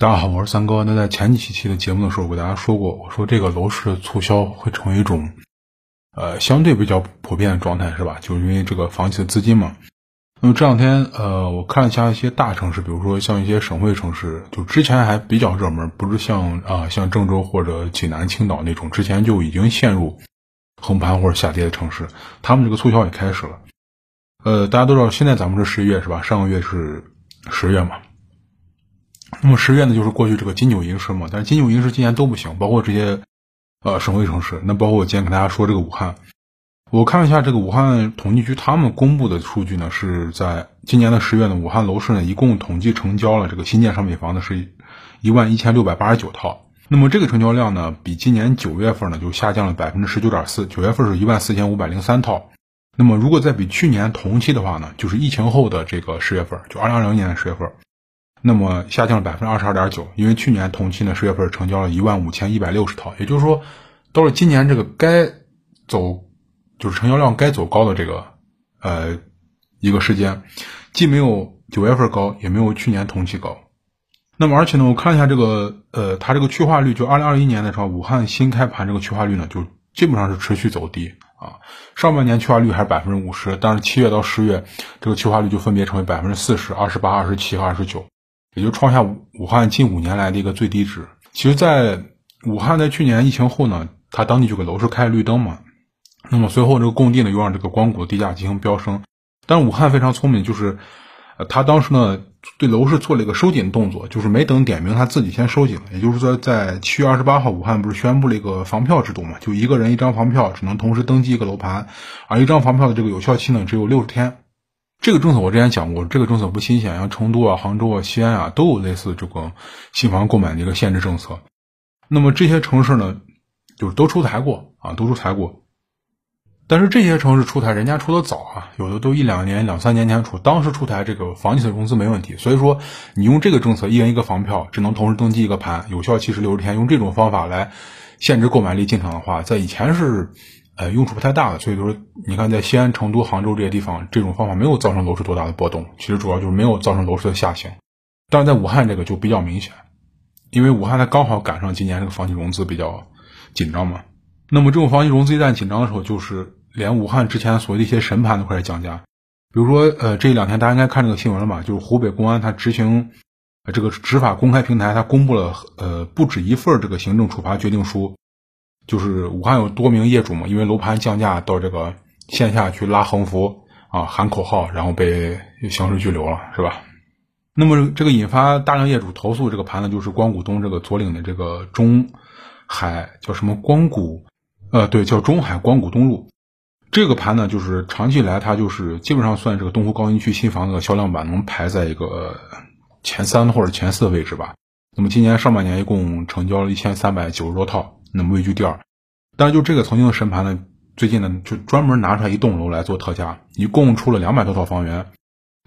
大家好，我是三哥。那在前几期的节目的时候，我给大家说过，我说这个楼市促销会成为一种，呃，相对比较普遍的状态，是吧？就是因为这个房企的资金嘛。那么这两天，呃，我看了一下一些大城市，比如说像一些省会城市，就之前还比较热门，不是像啊像郑州或者济南、青岛那种之前就已经陷入横盘或者下跌的城市，他们这个促销也开始了。呃，大家都知道，现在咱们是十一月是吧？上个月是十月嘛。那么十月呢，就是过去这个金九银十嘛。但是金九银十今年都不行，包括这些呃省会城市。那包括我今天跟大家说这个武汉，我看了一下这个武汉统计局他们公布的数据呢，是在今年的十月呢，武汉楼市呢一共统计成交了这个新建商品房呢是一万一千六百八十九套。那么这个成交量呢，比今年九月份呢就下降了百分之十九点四，九月份是一万四千五百零三套。那么，如果再比去年同期的话呢，就是疫情后的这个十月份，就二零二零年的十月份，那么下降了百分之二十二点九。因为去年同期呢，十月份成交了一万五千一百六十套，也就是说，到了今年这个该走就是成交量该走高的这个呃一个时间，既没有九月份高，也没有去年同期高。那么，而且呢，我看一下这个呃，它这个去化率，就二零二一年的时候，武汉新开盘这个去化率呢，就基本上是持续走低。啊，上半年去化率还是百分之五十，但是七月到十月，这个去化率就分别成为百分之四十二、十八、二十七和二十九，也就创下武武汉近五年来的一个最低值。其实，在武汉在去年疫情后呢，它当地就给楼市开了绿灯嘛，那么随后这个供地呢又让这个光谷地价进行飙升，但是武汉非常聪明，就是。呃，他当时呢对楼市做了一个收紧动作，就是没等点名，他自己先收紧了。也就是说，在七月二十八号，武汉不是宣布了一个房票制度嘛？就一个人一张房票，只能同时登记一个楼盘，而一张房票的这个有效期呢只有六十天。这个政策我之前讲过，这个政策不新鲜，像成都啊、杭州啊、西安啊都有类似这个新房购买的一个限制政策。那么这些城市呢，就是都出台过啊，都出台过。但是这些城市出台，人家出的早啊，有的都一两年、两三年前出。当时出台这个房企的融资没问题，所以说你用这个政策，一人一个房票，只能同时登记一个盘，有效期是六十天。用这种方法来限制购买力进场的话，在以前是呃用处不太大的。所以说，你看在西安、成都、杭州这些地方，这种方法没有造成楼市多大的波动。其实主要就是没有造成楼市的下行。但是在武汉这个就比较明显，因为武汉它刚好赶上今年这个房企融资比较紧张嘛。那么这种房企融资一旦紧张的时候，就是连武汉之前所谓的一些神盘都开始降价。比如说，呃，这两天大家应该看这个新闻了吧？就是湖北公安它执行这个执法公开平台，它公布了呃不止一份这个行政处罚决定书。就是武汉有多名业主嘛，因为楼盘降价到这个线下去拉横幅啊、喊口号，然后被刑事拘留了，是吧？那么这个引发大量业主投诉这个盘呢，就是光谷东这个左岭的这个中海叫什么光谷。呃，对，叫中海光谷东路，这个盘呢，就是长期以来它就是基本上算这个东湖高新区新房子的销量榜能排在一个前三或者前四的位置吧。那么今年上半年一共成交了一千三百九十多套，那么位居第二。但是就这个曾经的神盘呢，最近呢就专门拿出来一栋楼来做特价，一共出了两百多套房源。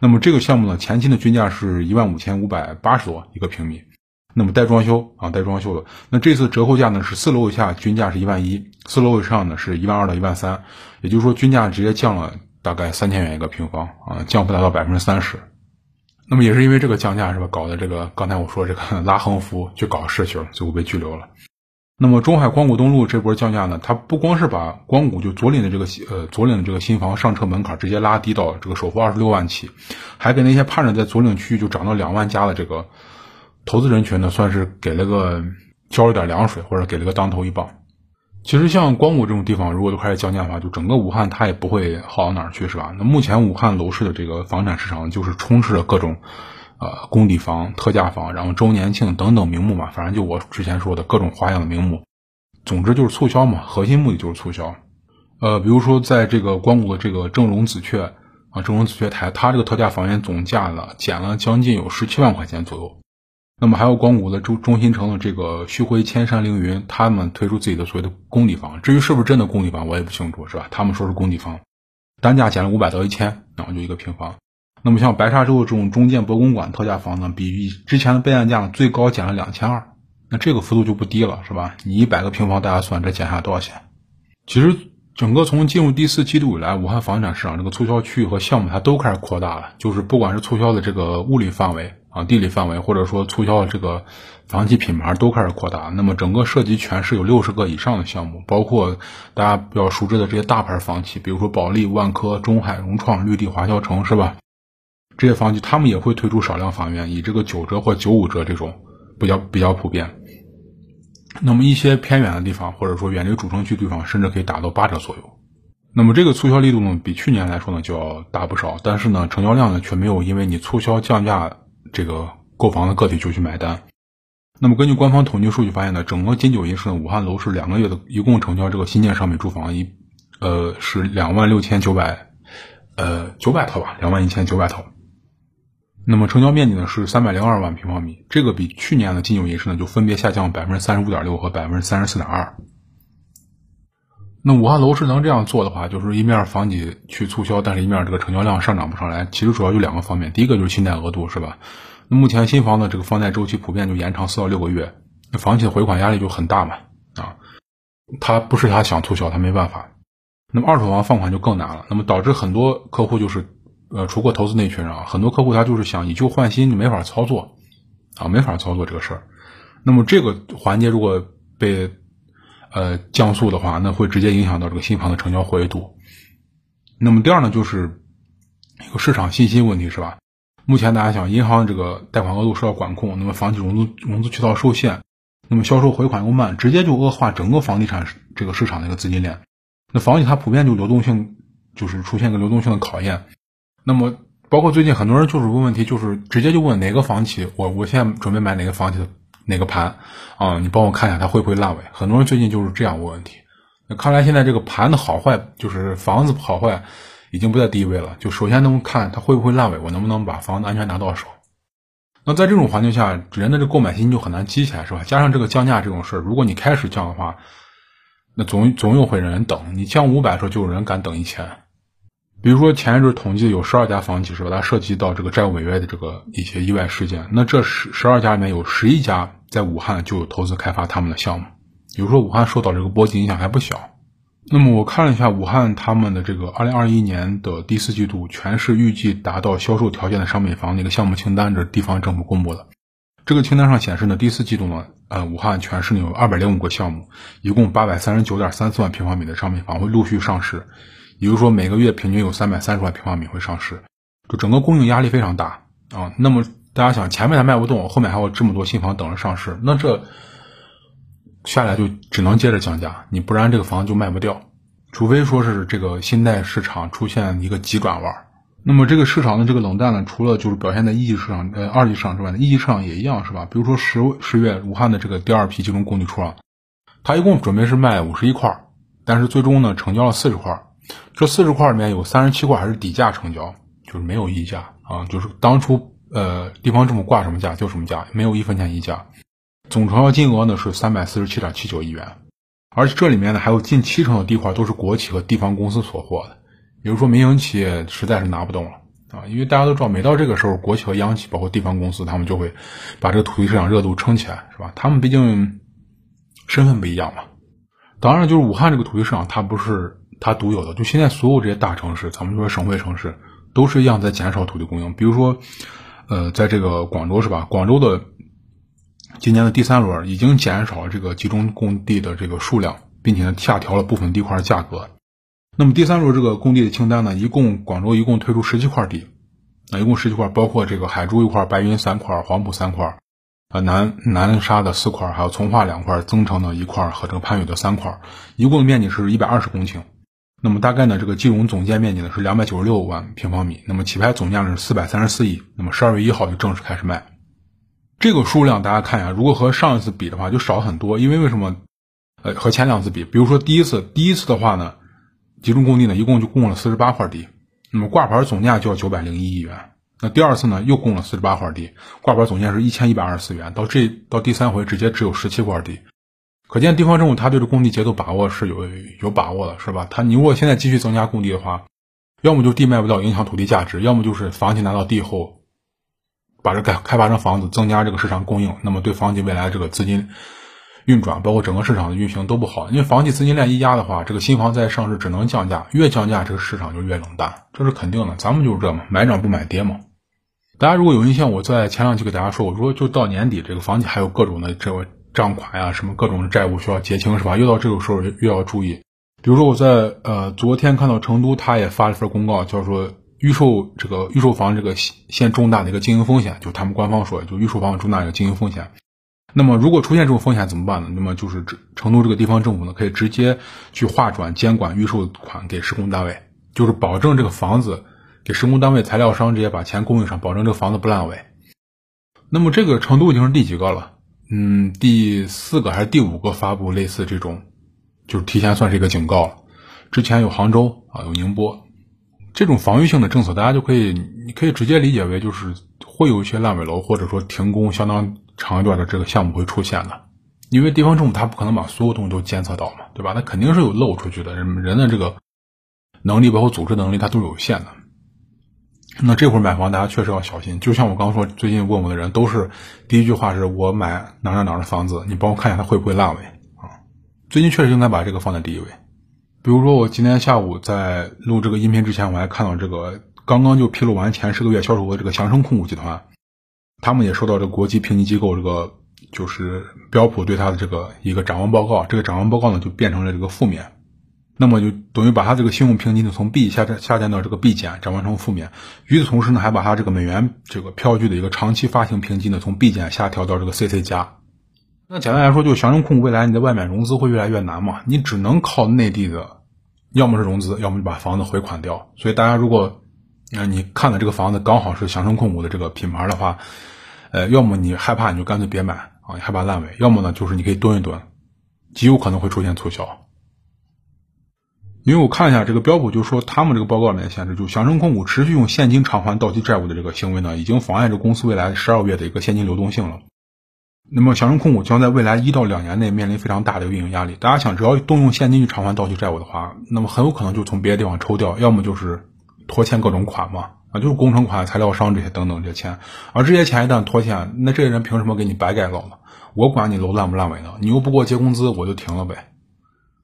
那么这个项目呢，前期的均价是一万五千五百八十多一个平米。那么带装修啊，带装修的。那这次折扣价呢是四楼以下均价是一万一，四楼以上呢是一万二到一万三，也就是说均价直接降了大概三千元一个平方啊，降幅达到百分之三十。那么也是因为这个降价是吧，搞的这个刚才我说这个拉横幅去搞事去了，最后被拘留了。那么中海光谷东路这波降价呢，它不光是把光谷就左岭的这个呃左岭的这个新房上车门槛直接拉低到这个首付二十六万起，还给那些盼着在左岭区域就涨到两万加的这个。投资人群呢，算是给了个浇了点凉水，或者给了个当头一棒。其实像光谷这种地方，如果都开始降价的话，就整个武汉它也不会好到哪儿去，是吧？那目前武汉楼市的这个房产市场就是充斥着各种，呃，工地房、特价房，然后周年庆等等名目嘛，反正就我之前说的各种花样的名目。总之就是促销嘛，核心目的就是促销。呃，比如说在这个光谷的这个正荣紫雀啊，正荣紫雀台，它这个特价房源总价呢减了将近有十七万块钱左右。那么还有光谷的中中心城的这个旭辉千山凌云，他们推出自己的所谓的工地房，至于是不是真的工地房，我也不清楚，是吧？他们说是工地房，单价减了五百到一千，然后就一个平方。那么像白沙洲这种中建博公馆特价房呢，比之前的备案价最高减了两千二，那这个幅度就不低了，是吧？你一百个平方，大家算这减下来多少钱？其实整个从进入第四季度以来，武汉房地产市场这个促销区域和项目它都开始扩大了，就是不管是促销的这个物理范围。啊，地理范围或者说促销的这个房企品牌都开始扩大。那么整个涉及全市有六十个以上的项目，包括大家比较熟知的这些大牌房企，比如说保利、万科、中海、融创、绿地、华侨城，是吧？这些房企他们也会推出少量房源，以这个九折或九五折这种比较比较普遍。那么一些偏远的地方，或者说远离主城区地方，甚至可以打到八折左右。那么这个促销力度呢，比去年来说呢就要大不少，但是呢，成交量呢却没有因为你促销降价。这个购房的个体就去买单。那么根据官方统计数据发现呢，整个金九银十呢，武汉楼市两个月的一共成交这个新建商品住房一，呃是两万六千九百，呃九百套吧，两万一千九百套。那么成交面积呢是三百零二万平方米，这个比去年的金九银十呢就分别下降百分之三十五点六和百分之三十四点二。那武汉楼市能这样做的话，就是一面房企去促销，但是一面这个成交量上涨不上来。其实主要就两个方面，第一个就是信贷额度，是吧？那目前新房的这个放贷周期普遍就延长四到六个月，那房企的回款压力就很大嘛，啊，他不是他想促销，他没办法。那么二手房放款就更难了，那么导致很多客户就是，呃，除过投资那群人啊，很多客户他就是想以旧换新，就没法操作，啊，没法操作这个事儿。那么这个环节如果被呃，降速的话，那会直接影响到这个新房的成交活跃度。那么第二呢，就是一个市场信心问题，是吧？目前大家想，银行这个贷款额度受到管控，那么房企融资融资渠道受限，那么销售回款又慢，直接就恶化整个房地产这个市场的一个资金链。那房企它普遍就流动性就是出现一个流动性的考验。那么包括最近很多人就是问问题，就是直接就问哪个房企，我我现在准备买哪个房企的。哪个盘啊？你帮我看一下它会不会烂尾？很多人最近就是这样问问题。那看来现在这个盘的好坏，就是房子好坏，已经不在第一位了。就首先能看它会不会烂尾，我能不能把房子安全拿到手。那在这种环境下，人的这购买心就很难积起来，是吧？加上这个降价这种事儿，如果你开始降的话，那总总有会人等。你降五百的时候，就有人敢等一千。比如说前一阵统计有十二家房企是吧？它涉及到这个债务违约的这个一些意外事件。那这十十二家里面有十一家在武汉就有投资开发他们的项目，比如说武汉受到这个波及影响还不小。那么我看了一下武汉他们的这个二零二一年的第四季度全市预计达到销售条件的商品房的一个项目清单，这是地方政府公布的。这个清单上显示呢，第四季度呢，呃，武汉全市呢有二百零五个项目，一共八百三十九点三四万平方米的商品房会陆续上市。比如说每个月平均有三百三十万平方米会上市，就整个供应压力非常大啊。那么大家想，前面还卖不动，后面还有这么多新房等着上市，那这下来就只能接着降价，你不然这个房子就卖不掉。除非说是这个新贷市场出现一个急转弯。那么这个市场的这个冷淡呢，除了就是表现在一级市场、呃二级市场之外呢，一级市场也一样是吧？比如说十十月武汉的这个第二批集中供地出让，它一共准备是卖五十一块，但是最终呢成交了四十块。这四十块里面有三十七块还是底价成交，就是没有溢价啊，就是当初呃地方政府挂什么价就什么价，没有一分钱溢价。总成交金额呢是三百四十七点七九亿元，而且这里面呢还有近七成的地块都是国企和地方公司所获的，比如说民营企业实在是拿不动了啊，因为大家都知道，每到这个时候，国企和央企包括地方公司，他们就会把这个土地市场热度撑起来，是吧？他们毕竟身份不一样嘛。当然，就是武汉这个土地市场，它不是。它独有的，就现在所有这些大城市，咱们说省会城市，都是一样在减少土地供应。比如说，呃，在这个广州是吧？广州的今年的第三轮已经减少了这个集中供地的这个数量，并且呢下调了部分地块的价格。那么第三轮这个供地的清单呢，一共广州一共推出十七块地，啊，一共十七块，包括这个海珠一块、白云三块、黄埔三块。啊，南南沙的四块，还有从化两块，增城的一块和这个番禺的三块，一共面积是一百二十公顷。那么大概呢，这个金融总建面积呢是两百九十六万平方米。那么起拍总价呢是四百三十四亿。那么十二月一号就正式开始卖。这个数量大家看一下，如果和上一次比的话，就少很多。因为为什么？呃，和前两次比，比如说第一次，第一次的话呢，集中供地呢一共就供了四十八块地，那么挂牌总价就要九百零一亿元。那第二次呢又供了四十八块地，挂牌总价是一千一百二十四元。到这到第三回直接只有十七块地。可见地方政府他对这供地节奏把握是有有把握的，是吧？他你如果现在继续增加供地的话，要么就地卖不掉影响土地价值，要么就是房企拿到地后，把这改开发成房子，增加这个市场供应，那么对房企未来这个资金运转，包括整个市场的运行都不好。因为房企资金链一压的话，这个新房再上市只能降价，越降价这个市场就越冷淡，这是肯定的。咱们就是这嘛，买涨不买跌嘛。大家如果有印象，我在前两期给大家说，我说就到年底，这个房企还有各种的这个账款呀，什么各种债务需要结清，是吧？又到这个时候，又要注意。比如说我在呃昨天看到成都，他也发了份公告，叫做预售这个预售房这个现重大的一个经营风险，就他们官方说，就预售房重大一个经营风险。那么如果出现这种风险怎么办呢？那么就是成都这个地方政府呢，可以直接去划转监管预售款给施工单位，就是保证这个房子。给施工单位、材料商直接把钱供应上，保证这个房子不烂尾。那么这个成都已经是第几个了？嗯，第四个还是第五个发布类似这种，就是提前算是一个警告了。之前有杭州啊，有宁波，这种防御性的政策，大家就可以，你可以直接理解为就是会有一些烂尾楼，或者说停工相当长一段的这个项目会出现的。因为地方政府他不可能把所有东西都监测到嘛，对吧？他肯定是有漏出去的，人人的这个能力包括组织能力，它都是有限的。那这会儿买房，大家确实要小心。就像我刚说，最近问我的人都是第一句话是我买哪哪哪的房子，你帮我看一下它会不会烂尾啊？最近确实应该把这个放在第一位。比如说，我今天下午在录这个音频之前，我还看到这个刚刚就披露完前十个月销售额这个祥生控股集团，他们也收到这国际评级机构这个就是标普对它的这个一个展望报告，这个展望报告呢就变成了这个负面。那么就等于把它这个信用评级呢从 B 下降下降到这个 B 减，转换成负面。与此同时呢，还把它这个美元这个票据的一个长期发行评级呢从 B 减下调到这个 CC 加。那简单来说，就祥生控股未来你在外面融资会越来越难嘛，你只能靠内地的，要么是融资，要么就把房子回款掉。所以大家如果，那，你看的这个房子刚好是祥生控股的这个品牌的话，呃，要么你害怕你就干脆别买啊，你害怕烂尾；要么呢就是你可以蹲一蹲，极有可能会出现促销。因为我看一下这个标普，就说他们这个报告里面显示，就祥生控股持续用现金偿还到期债务的这个行为呢，已经妨碍着公司未来十二个月的一个现金流动性了。那么祥生控股将在未来一到两年内面临非常大的运营压力。大家想，只要动用现金去偿还到期债务的话，那么很有可能就从别的地方抽掉，要么就是拖欠各种款嘛，啊，就是工程款、材料商这些等等这些钱。而这些钱一旦拖欠，那这些人凭什么给你白盖楼呢？我管你楼烂不烂尾呢？你又不给我结工资，我就停了呗。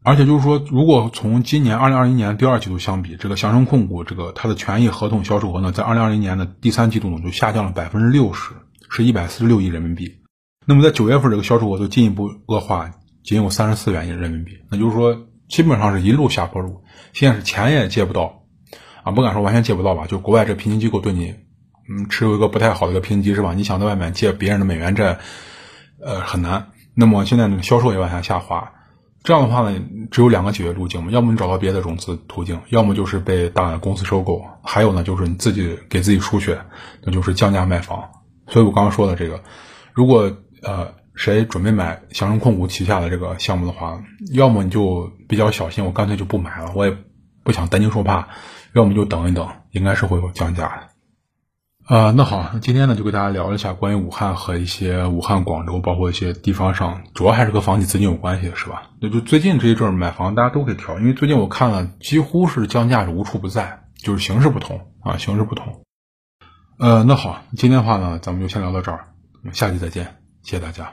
而且就是说，如果从今年二零二一年第二季度相比，这个祥生控股这个它的权益合同销售额呢，在二零二零年的第三季度呢就下降了百分之六十，是一百四十六亿人民币。那么在九月份这个销售额就进一步恶化，仅有三十四元亿人民币。那就是说，基本上是一路下坡路，现在是钱也借不到，啊，不敢说完全借不到吧，就国外这评级机构对你，嗯，持有一个不太好的一个评级是吧？你想在外面借别人的美元债，呃，很难。那么现在呢，销售也往下下滑。这样的话呢，只有两个解决路径嘛，要么你找到别的融资途径，要么就是被大公司收购，还有呢就是你自己给自己输血，那就是降价卖房。所以我刚刚说的这个，如果呃谁准备买祥生控股旗下的这个项目的话，要么你就比较小心，我干脆就不买了，我也不想担惊受怕；要么就等一等，应该是会有降价的。啊，那好，今天呢就给大家聊一下关于武汉和一些武汉、广州，包括一些地方上，主要还是和房企资金有关系，是吧？那就最近这一阵买房，大家都可以调，因为最近我看了，几乎是降价是无处不在，就是形式不同啊，形式不同。呃，那好，今天的话呢，咱们就先聊到这儿，下期再见，谢谢大家。